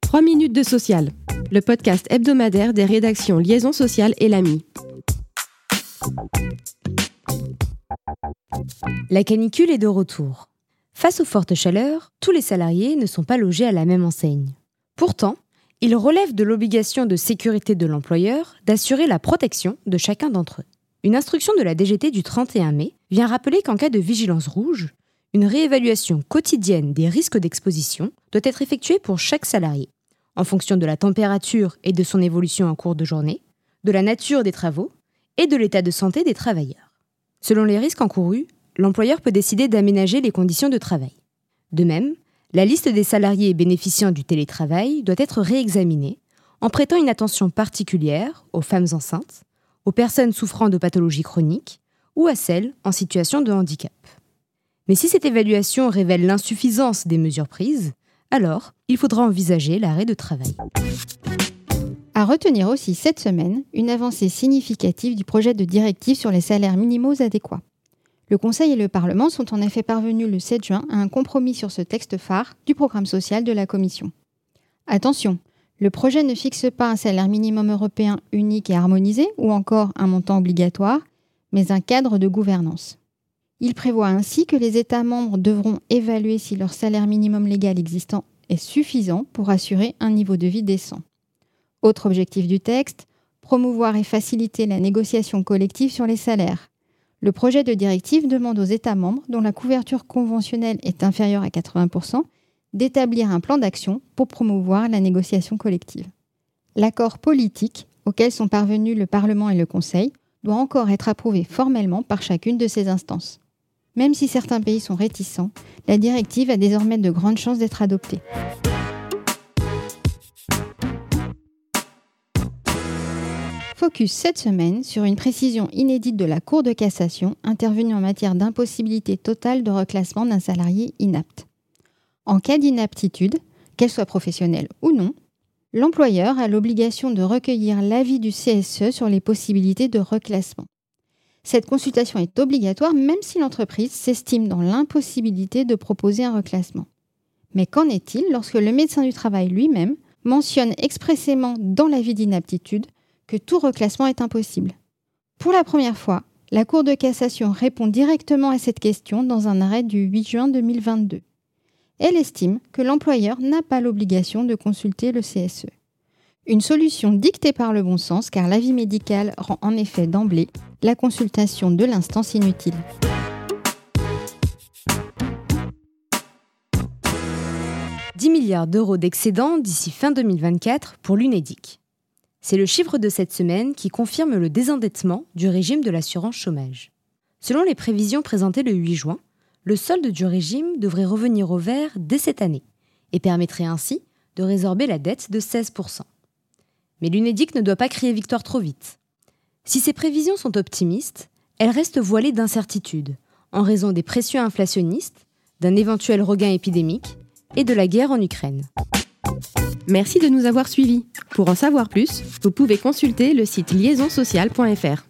3 minutes de social, le podcast hebdomadaire des rédactions Liaison sociale et l'AMI. La canicule est de retour. Face aux fortes chaleurs, tous les salariés ne sont pas logés à la même enseigne. Pourtant, il relève de l'obligation de sécurité de l'employeur d'assurer la protection de chacun d'entre eux. Une instruction de la DGT du 31 mai vient rappeler qu'en cas de vigilance rouge, une réévaluation quotidienne des risques d'exposition doit être effectuée pour chaque salarié, en fonction de la température et de son évolution en cours de journée, de la nature des travaux et de l'état de santé des travailleurs. Selon les risques encourus, l'employeur peut décider d'aménager les conditions de travail. De même, la liste des salariés bénéficiant du télétravail doit être réexaminée en prêtant une attention particulière aux femmes enceintes, aux personnes souffrant de pathologies chroniques ou à celles en situation de handicap. Mais si cette évaluation révèle l'insuffisance des mesures prises, alors il faudra envisager l'arrêt de travail. À retenir aussi cette semaine une avancée significative du projet de directive sur les salaires minimaux adéquats. Le Conseil et le Parlement sont en effet parvenus le 7 juin à un compromis sur ce texte phare du programme social de la Commission. Attention, le projet ne fixe pas un salaire minimum européen unique et harmonisé ou encore un montant obligatoire, mais un cadre de gouvernance. Il prévoit ainsi que les États membres devront évaluer si leur salaire minimum légal existant est suffisant pour assurer un niveau de vie décent. Autre objectif du texte, promouvoir et faciliter la négociation collective sur les salaires. Le projet de directive demande aux États membres dont la couverture conventionnelle est inférieure à 80% d'établir un plan d'action pour promouvoir la négociation collective. L'accord politique auquel sont parvenus le Parlement et le Conseil doit encore être approuvé formellement par chacune de ces instances. Même si certains pays sont réticents, la directive a désormais de grandes chances d'être adoptée. Focus cette semaine sur une précision inédite de la Cour de cassation intervenue en matière d'impossibilité totale de reclassement d'un salarié inapte. En cas d'inaptitude, qu'elle soit professionnelle ou non, l'employeur a l'obligation de recueillir l'avis du CSE sur les possibilités de reclassement. Cette consultation est obligatoire même si l'entreprise s'estime dans l'impossibilité de proposer un reclassement. Mais qu'en est-il lorsque le médecin du travail lui-même mentionne expressément dans l'avis d'inaptitude que tout reclassement est impossible? Pour la première fois, la Cour de cassation répond directement à cette question dans un arrêt du 8 juin 2022. Elle estime que l'employeur n'a pas l'obligation de consulter le CSE. Une solution dictée par le bon sens car l'avis médical rend en effet d'emblée la consultation de l'instance inutile. « 10 milliards d'euros d'excédent d'ici fin 2024 pour l'UNEDIC. C'est le chiffre de cette semaine qui confirme le désendettement du régime de l'assurance chômage. Selon les prévisions présentées le 8 juin, le solde du régime devrait revenir au vert dès cette année et permettrait ainsi de résorber la dette de 16%. Mais l'UNEDIC ne doit pas crier victoire trop vite. Si ces prévisions sont optimistes, elles restent voilées d'incertitudes en raison des pressions inflationnistes, d'un éventuel regain épidémique et de la guerre en Ukraine. Merci de nous avoir suivis. Pour en savoir plus, vous pouvez consulter le site liaisonsocial.fr.